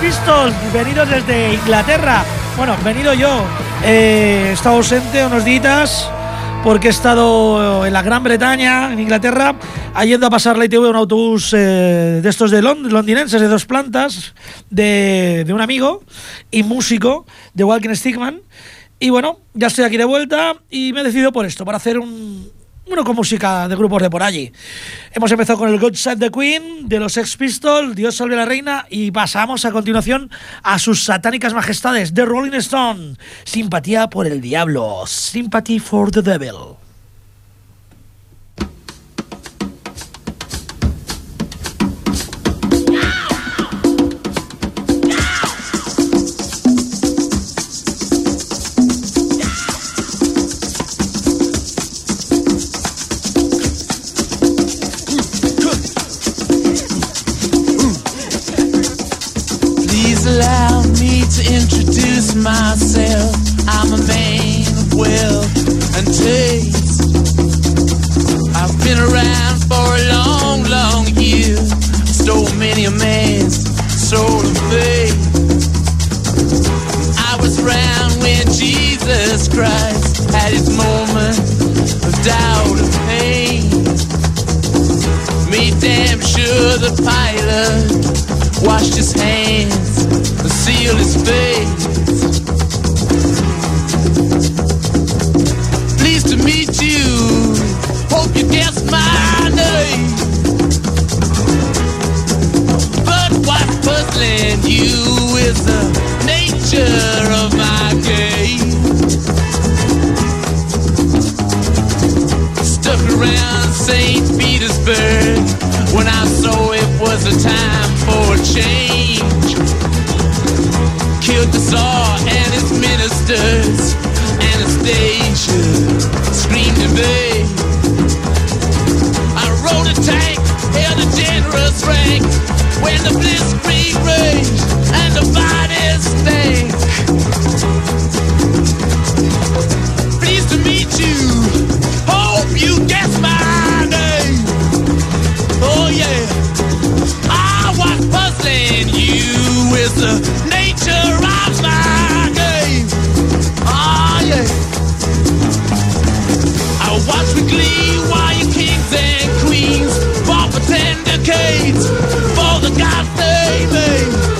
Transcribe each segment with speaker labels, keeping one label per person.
Speaker 1: Pistols, venidos desde Inglaterra. Bueno, venido yo. Eh, he estado ausente unos días porque he estado en la Gran Bretaña, en Inglaterra, yendo a pasar la ITV un autobús eh, de estos de londinenses de dos plantas, de, de, un amigo y músico de Walking Stickman. Y bueno, ya estoy aquí de vuelta y me he decidido por esto, para hacer un, bueno, con música de grupos de por allí. Hemos empezado con el God Save the Queen de los Sex Pistols, Dios salve a la reina, y pasamos a continuación a sus satánicas majestades, The Rolling Stone, Simpatía por el diablo, Sympathy for the Devil.
Speaker 2: Myself. I'm a man of wealth and taste. I've been around for a long, long year. Stole many a man's soul of faith. I was around when Jesus Christ had his moment of doubt and pain. Made damn sure the pilot washed his hands and sealed his face. When the and the bodies. Pleased to meet you. Hope you guess my name. Oh yeah you is the baby.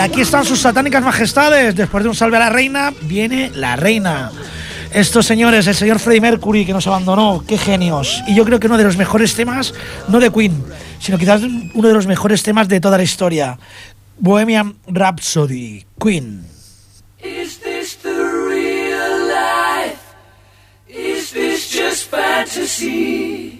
Speaker 1: Aquí están sus satánicas majestades. Después de un salve a la reina, viene la reina. Estos señores, el señor Freddie Mercury que nos abandonó, qué genios. Y yo creo que uno de los mejores temas, no de Queen, sino quizás uno de los mejores temas de toda la historia. Bohemian Rhapsody, Queen.
Speaker 2: Is this the real life? Is this just fantasy?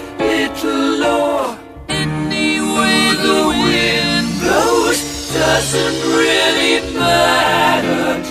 Speaker 2: way the wind blows doesn't really matter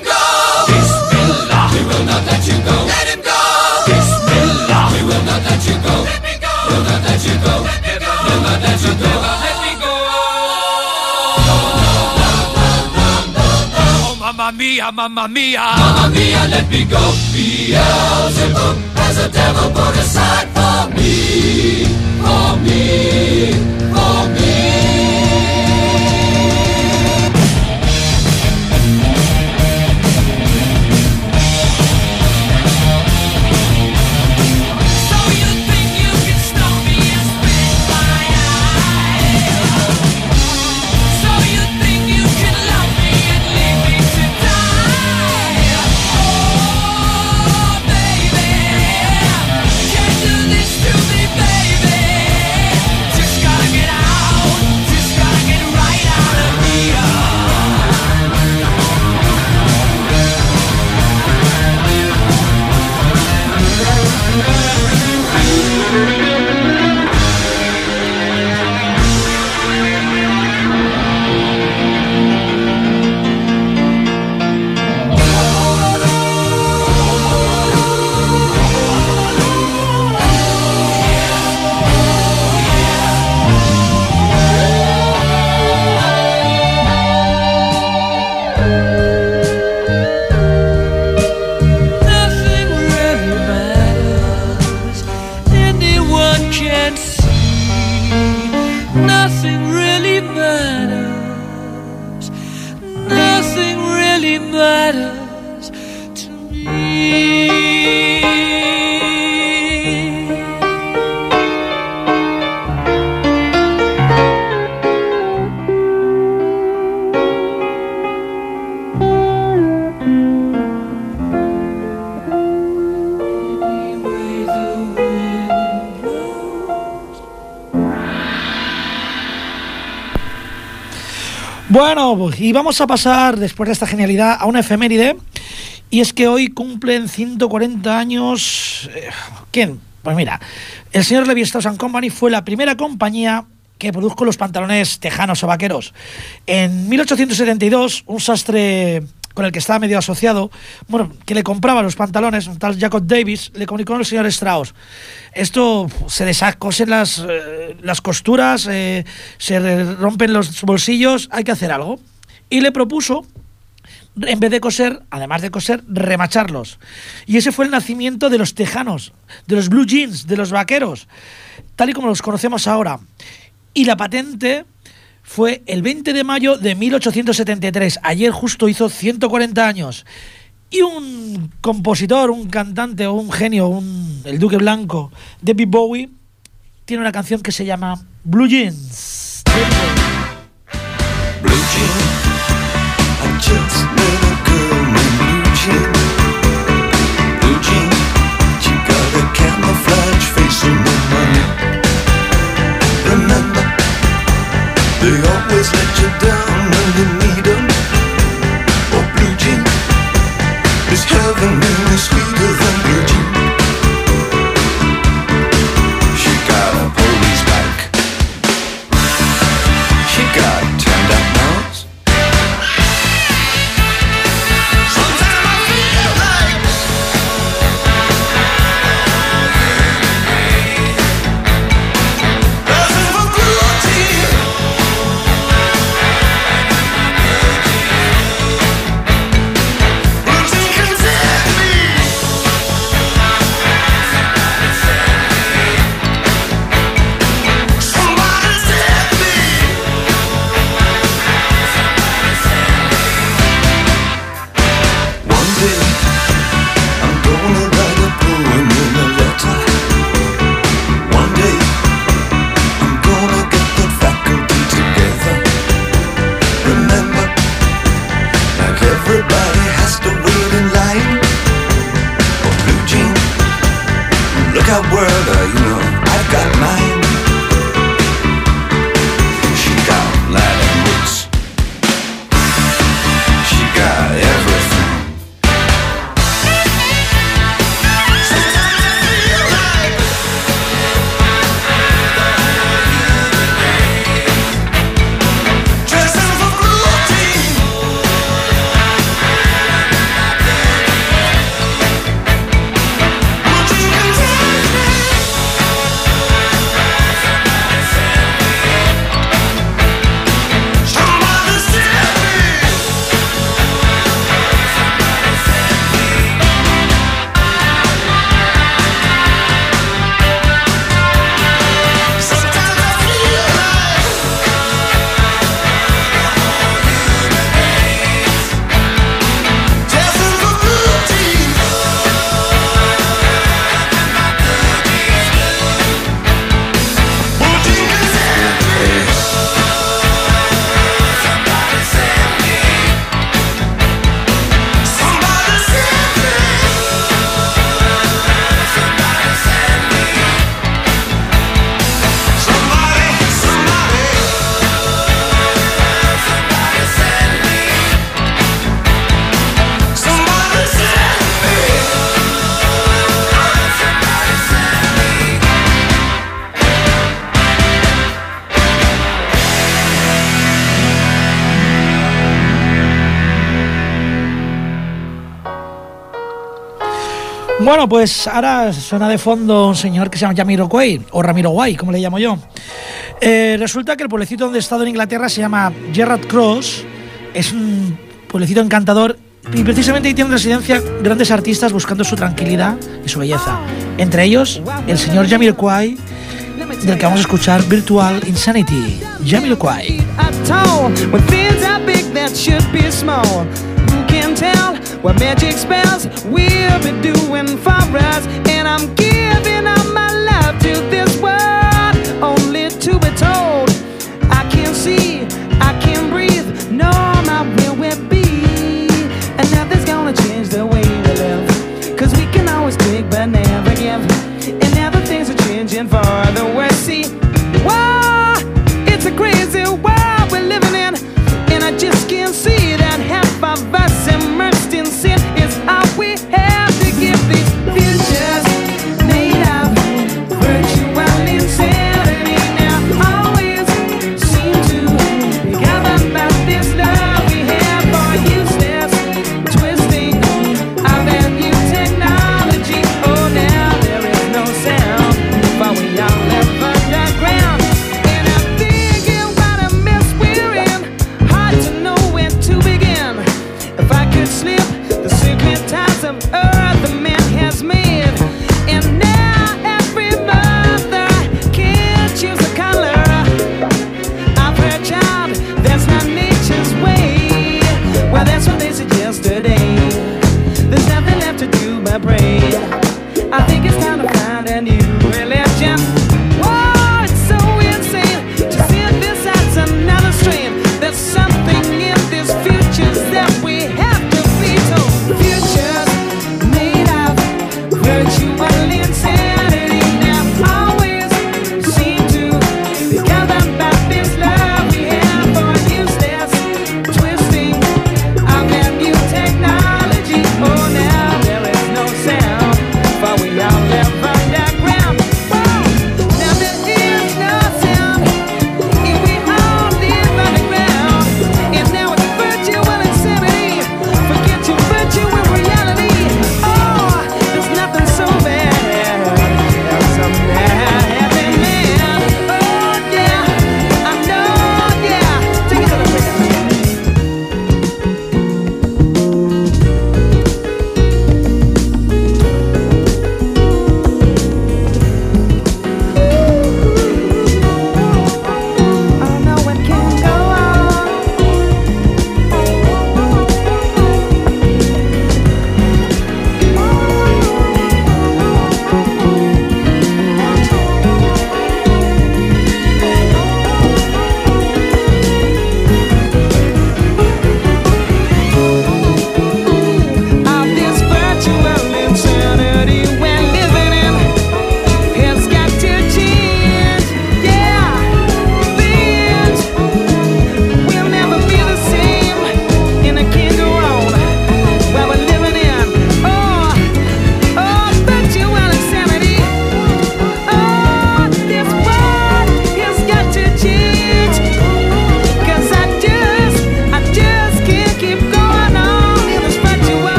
Speaker 2: will not let you go. Let him go. Bismillah. We will not let you go. Let me go. Will not let you go. Let me go. Will not let you go. Let me go. Oh, mamma mia, mamma mia. Mamma mia, let me go. Beelzebub has a devil put aside for me. For me. For me.
Speaker 1: better. Y vamos a pasar después de esta genialidad a una efeméride. Y es que hoy cumplen 140 años. eh, ¿Quién? Pues mira, el señor Levi Strauss Company fue la primera compañía que produjo los pantalones tejanos o vaqueros. En 1872, un sastre con el que estaba medio asociado, bueno, que le compraba los pantalones, un tal Jacob Davis, le comunicó al señor Strauss. Esto se descosen las, eh, las costuras, eh, se rompen los bolsillos, hay que hacer algo. Y le propuso en vez de coser, además de coser, remacharlos. Y ese fue el nacimiento de los tejanos, de los blue jeans, de los vaqueros, tal y como los conocemos ahora. Y la patente fue el 20 de mayo de 1873. Ayer justo hizo 140 años. Y un compositor, un cantante o un genio, un- el Duque Blanco, David Bowie, tiene una canción que se llama Blue Jeans.
Speaker 3: Blue jean.
Speaker 1: Bueno, pues ahora suena de fondo un señor que se llama Ramiro Quay, o Ramiro Guay, como le llamo yo. Eh, resulta que el pueblecito donde he estado en Inglaterra se llama Gerrard Cross, es un pueblecito encantador y precisamente ahí tienen residencia grandes artistas buscando su tranquilidad y su belleza. Entre ellos, el señor Jamiroquai, del que vamos a escuchar Virtual Insanity.
Speaker 4: can tell what magic spells will be doing for us. And I'm giving up my love to this world, only to be told I can see, I can breathe, no, my will will be. And nothing's gonna change the way we live, cause we can always take but never give. And now the things are changing for the worse. See, whoa, it's a crazy world we're living in, and I just can't see.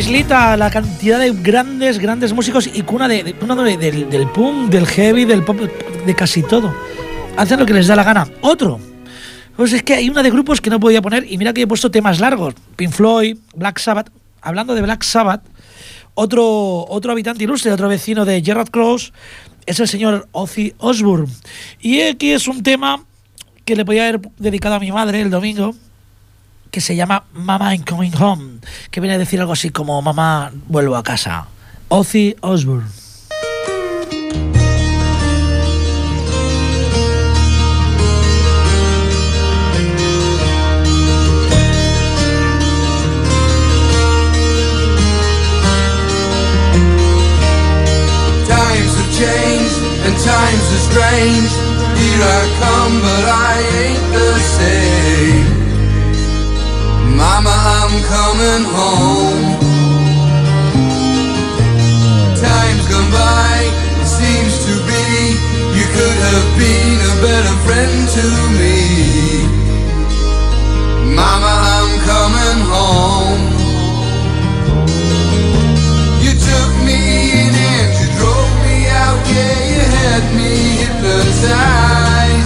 Speaker 1: islita, la cantidad de grandes, grandes músicos y cuna, de, cuna de, del, punk, del heavy, del pop, de casi todo. Hacen lo que les da la gana. Otro. Pues es que hay una de grupos que no podía poner y mira que he puesto temas largos. Pink Floyd, Black Sabbath. Hablando de Black Sabbath, otro, otro habitante ilustre, otro vecino de Gerard Cross es el señor Ozzy Osbourne. Y aquí es un tema que le podía haber dedicado a mi madre el domingo, que se llama Mama I'm Coming Home que viene a decir algo así como Mamá, vuelvo a casa. Ozzy Osbourne.
Speaker 5: And times are strange. Here I come, but I ain't the same. Mama, I'm coming home. Time's gone by, it seems to be. You could have been a better friend to me. Mama, I'm coming home. You took me in and you drove me out, yeah, you had me hypnotized,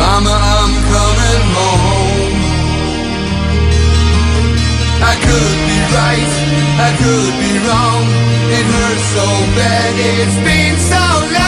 Speaker 5: Mama, I'm coming home. I could be right, I could be wrong. It hurts so bad, it's been so long.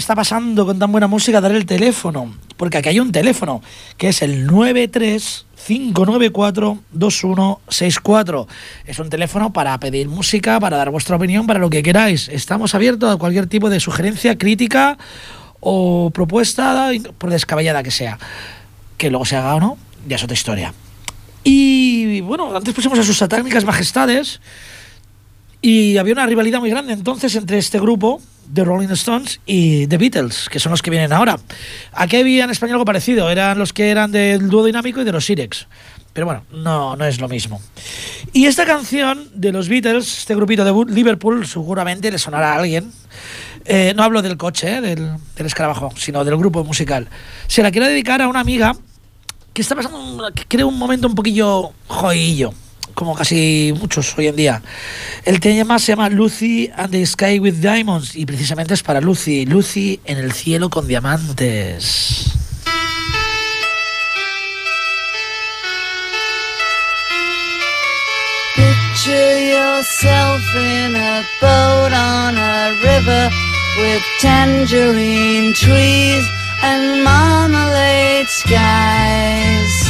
Speaker 1: Está pasando con tan buena música dar el teléfono, porque aquí hay un teléfono, que es el 935942164. Es un teléfono para pedir música, para dar vuestra opinión, para lo que queráis. Estamos abiertos a cualquier tipo de sugerencia, crítica o propuesta, por descabellada que sea. Que luego se haga o no, ya es otra historia. Y bueno, antes pusimos a sus satánicas majestades y había una rivalidad muy grande entonces entre este grupo The Rolling Stones y The Beatles, que son los que vienen ahora. Aquí había en español algo parecido, eran los que eran del dúo dinámico y de los Sirex. Pero bueno, no, no es lo mismo. Y esta canción de los Beatles, este grupito de Liverpool, seguramente le sonará a alguien. Eh, no hablo del coche, eh, del, del escarabajo, sino del grupo musical. Se la quiero dedicar a una amiga que está pasando, un- que creo, un momento un poquillo joillo, como casi muchos hoy en día. El tema se llama Lucy and the Sky with Diamonds y precisamente es para Lucy, Lucy en el cielo con diamantes.
Speaker 6: Picture yourself in a boat on a river with tangerine trees and marmalade skies.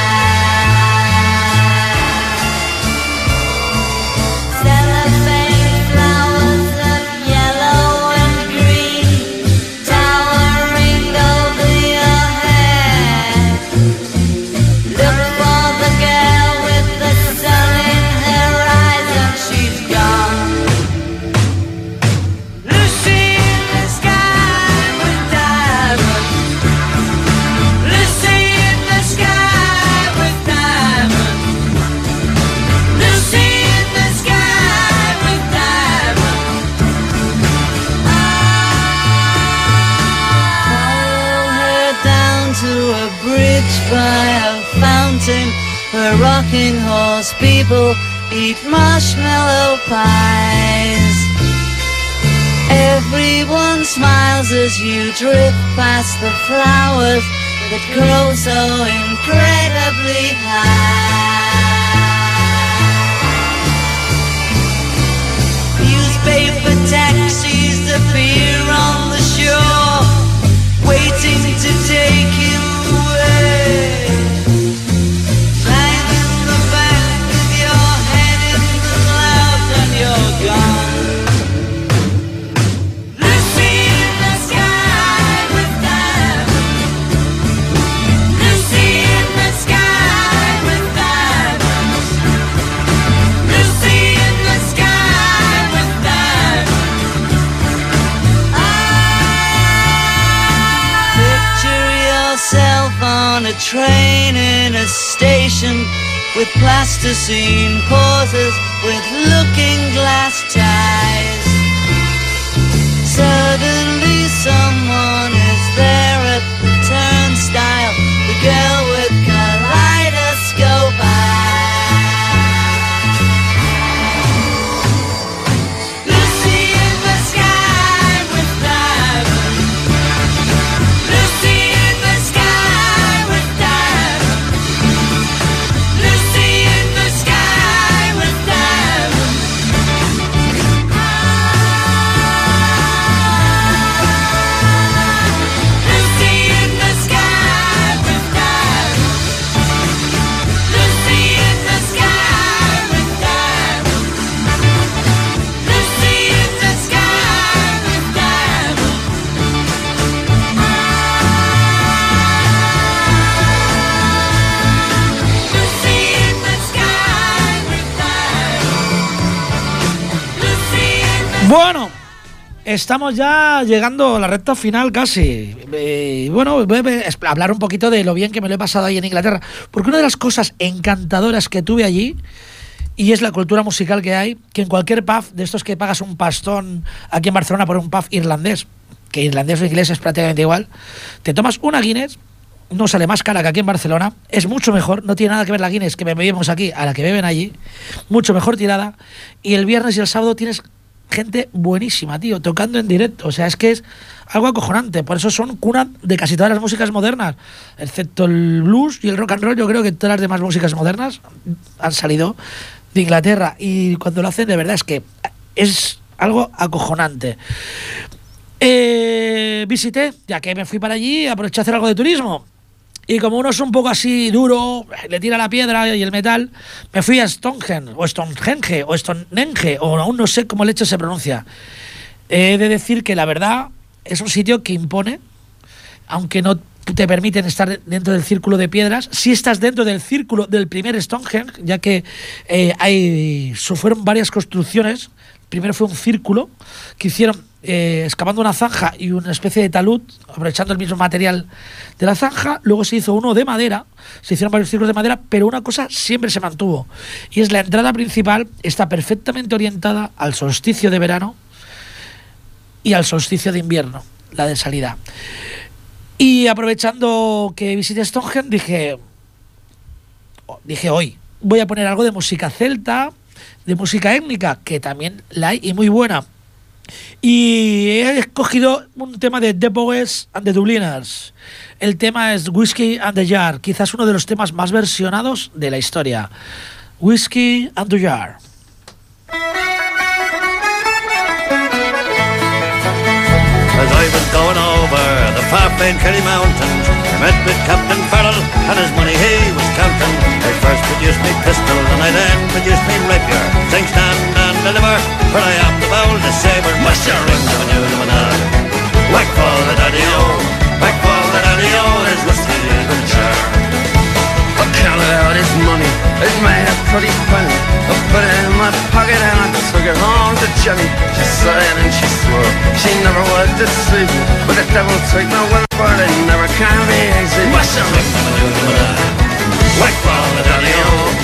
Speaker 6: The flowers that grow so incredibly high. On a train in a station with plasticine pauses with looking glass ties. Suddenly someone
Speaker 1: estamos ya llegando a la recta final casi. Eh, bueno, voy a hablar un poquito de lo bien que me lo he pasado ahí en Inglaterra. Porque una de las cosas encantadoras que tuve allí, y es la cultura musical que hay, que en cualquier pub de estos que pagas un pastón aquí en Barcelona por un pub irlandés, que irlandés o inglés es prácticamente igual, te tomas una Guinness, no sale más cara que aquí en Barcelona, es mucho mejor, no tiene nada que ver la Guinness que bebemos aquí a la que beben allí, mucho mejor tirada, y el viernes y el sábado tienes gente buenísima, tío, tocando en directo, o sea, es que es algo acojonante, por eso son cuna de casi todas las músicas modernas, excepto el blues y el rock and roll, yo creo que todas las demás músicas modernas han salido de Inglaterra, y cuando lo hacen de verdad es que es algo acojonante. Eh, visité, ya que me fui para allí, aproveché a hacer algo de turismo. Y como uno es un poco así duro, le tira la piedra y el metal, me fui a Stonehenge, o Stonehenge, o Stonehenge, o aún no sé cómo leche se pronuncia. He de decir que la verdad es un sitio que impone, aunque no te permiten estar dentro del círculo de piedras. Si estás dentro del círculo del primer Stonehenge, ya que eh, hay, fueron varias construcciones. Primero fue un círculo que hicieron eh, excavando una zanja y una especie de talud, aprovechando el mismo material de la zanja. Luego se hizo uno de madera, se hicieron varios círculos de madera, pero una cosa siempre se mantuvo. Y es la entrada principal, está perfectamente orientada al solsticio de verano y al solsticio de invierno, la de salida. Y aprovechando que visité Stonehenge, dije, dije hoy, voy a poner algo de música celta, de música étnica, que también la hay y muy buena. Y he escogido un tema de The Boys and the Dubliners. El tema es Whiskey and the Jar, quizás uno de los temas más versionados de la historia. Whiskey and the Jar.
Speaker 7: The far famed Mountains, I met with Captain Farrell and his money he was counting. I first produced me pistol and I then produced me rapier. Sing, stand and deliver, for I am the bold the saber. Muster of a new limonade. Whack fall the daddy-o, whack fall the daddy-o, there's whiskey in the jar.
Speaker 8: Counted out his money, it made a pretty penny. I put it in my pocket and I took it home to Jenny. She sighed and she swore she never would deceive me. But the devil take my word for it, it never can be easy.
Speaker 7: What's the ring of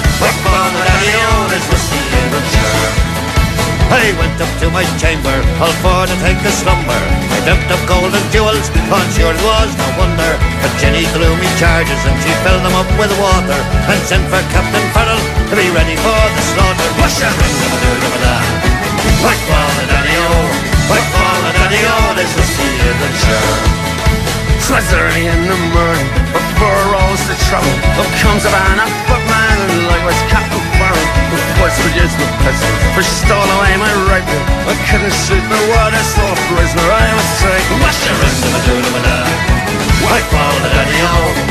Speaker 7: a I went up to my chamber, all for to take a slumber. I dumped up gold and jewels, on sure it was no wonder. But Jenny threw me charges and she filled them up with water and sent for Captain Farrell to be ready for the slaughter. What's the ring of a doo of a da? Whack ball oh. oh, the daddy-o, whack ball the daddy-o, there's whiskey in the jar.
Speaker 8: Twas early in the morning, before I rose to trouble. Up comes a man, a footman, and like was Captain Farrell voice produced with pistols Which stole away my rifle I couldn't shoot my word I saw prisoner I was taken
Speaker 7: What's the rest of a doodle Why follow the daddy home?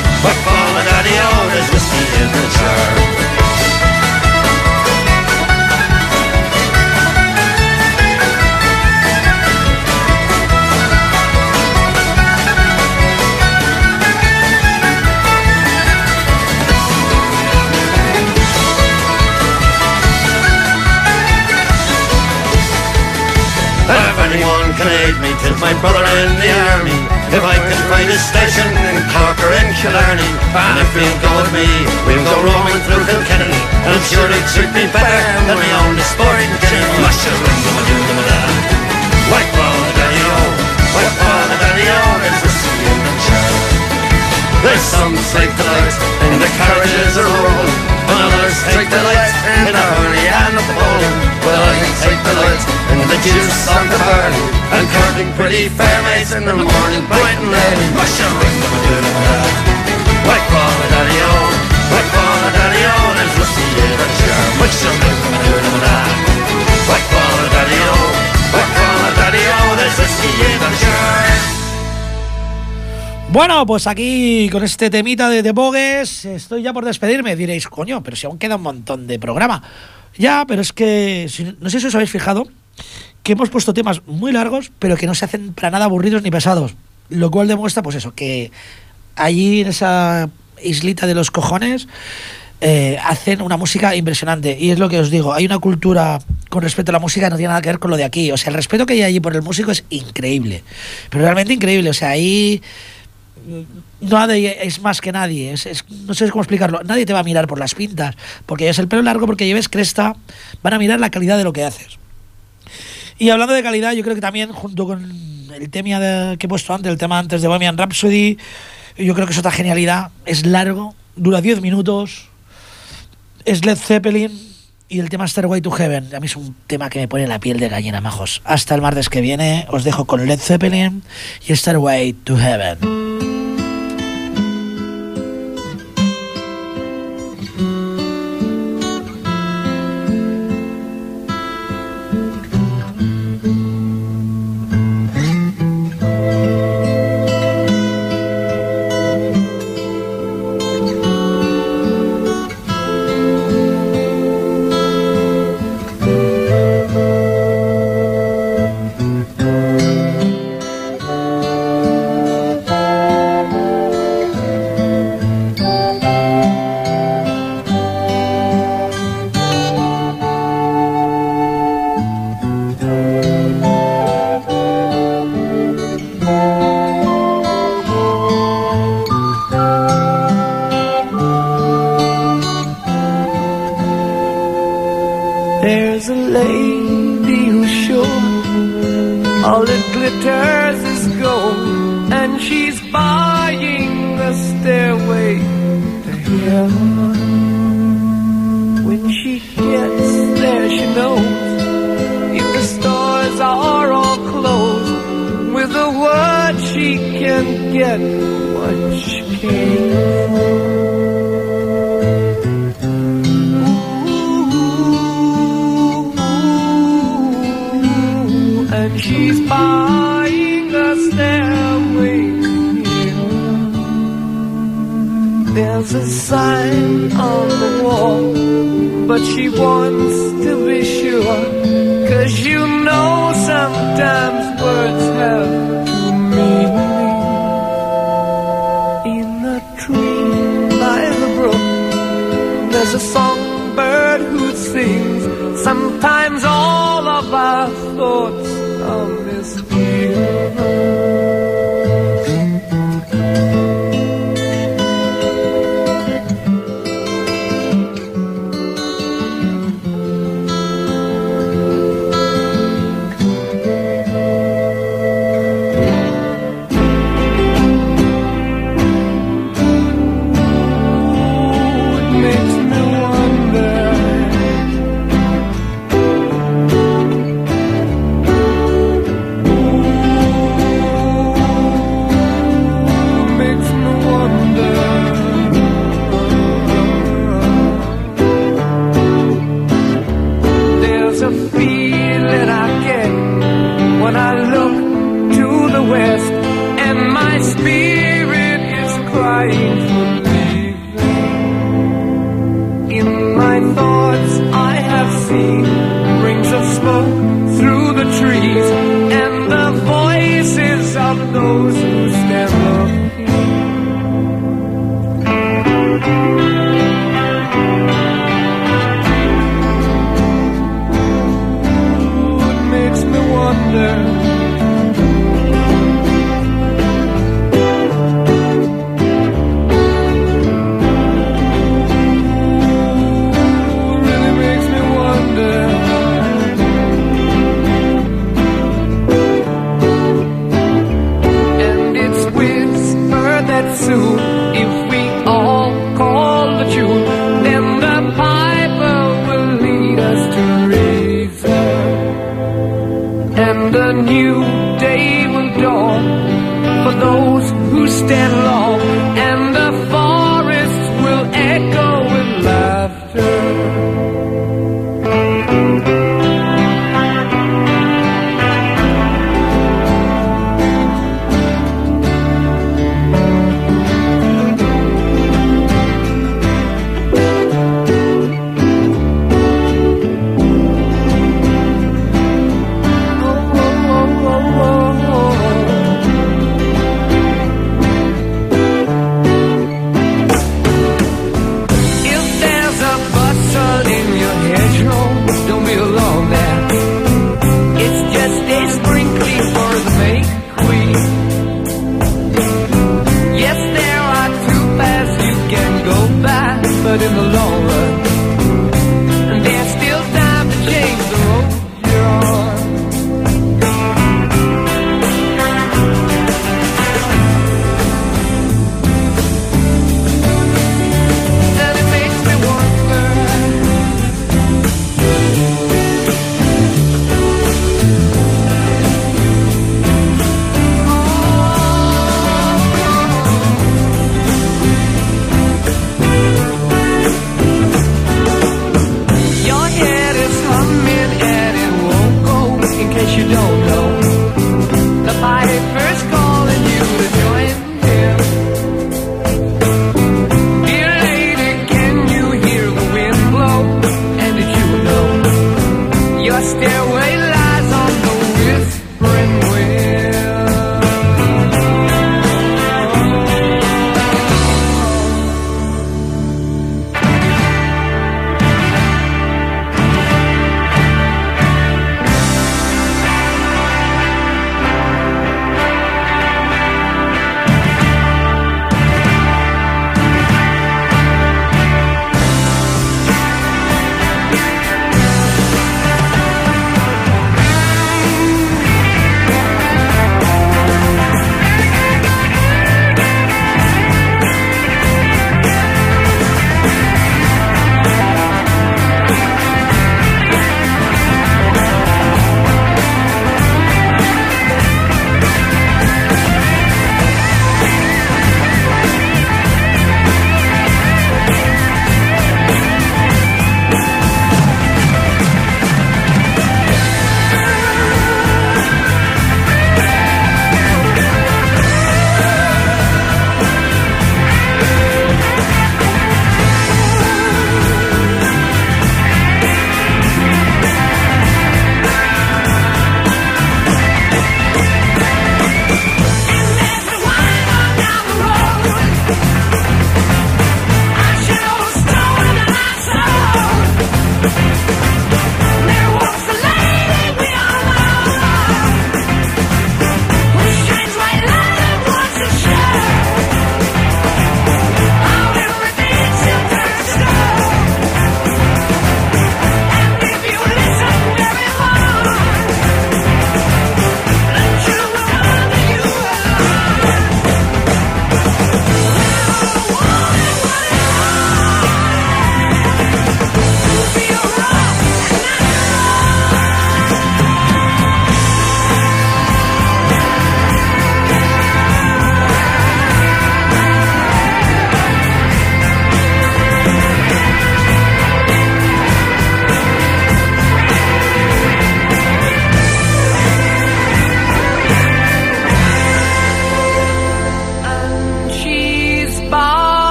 Speaker 7: Can me, tis my brother in the army. If I can find a station in Cork or in Killarney, and if he'll go with me, we'll go roaming through Kilkenny. And sure he'd treat me better than my own sporting Kenny. Mush a ring a doo of a da. White ball the daddy-o, white ball the daddy-o, there's whiskey in the jar. There's some take delight and the carriages are rolling. Well, others take the lights in a hurry and a bowling. Well, I can take the lights and the juice on the burning. And courting pretty fair maids in the morning, bright and early. I shall ring them a doodle bell. Why call it daddy o? Why call it daddy o? There's whiskey in the chair. I shall ring them a doodle bell. Why call it daddy o? Why call it daddy o? There's whiskey in the chair.
Speaker 1: Bueno, pues aquí con este temita de The Bogues estoy ya por despedirme. Diréis, coño, pero si aún queda un montón de programa. Ya, pero es que, no sé si os habéis fijado, que hemos puesto temas muy largos, pero que no se hacen para nada aburridos ni pesados. Lo cual demuestra, pues eso, que allí en esa islita de los cojones eh, hacen una música impresionante. Y es lo que os digo, hay una cultura con respecto a la música que no tiene nada que ver con lo de aquí. O sea, el respeto que hay allí por el músico es increíble. Pero realmente increíble. O sea, ahí nadie es más que nadie. Es, no sé cómo explicarlo. Nadie te va a mirar por las pintas. Porque lleves el pelo largo, porque lleves cresta. Van a mirar la calidad de lo que haces. Y hablando de calidad, yo creo que también, junto con el tema de- que he puesto antes, el tema antes de Bohemian Rhapsody, yo creo que es otra genialidad. Es largo, dura 10 minutos. Es Led Zeppelin. Y el tema Stairway to Heaven. A mí es un tema que me pone la piel de gallina, majos. Hasta el martes que viene os dejo con Led Zeppelin y Stairway
Speaker 9: to Heaven.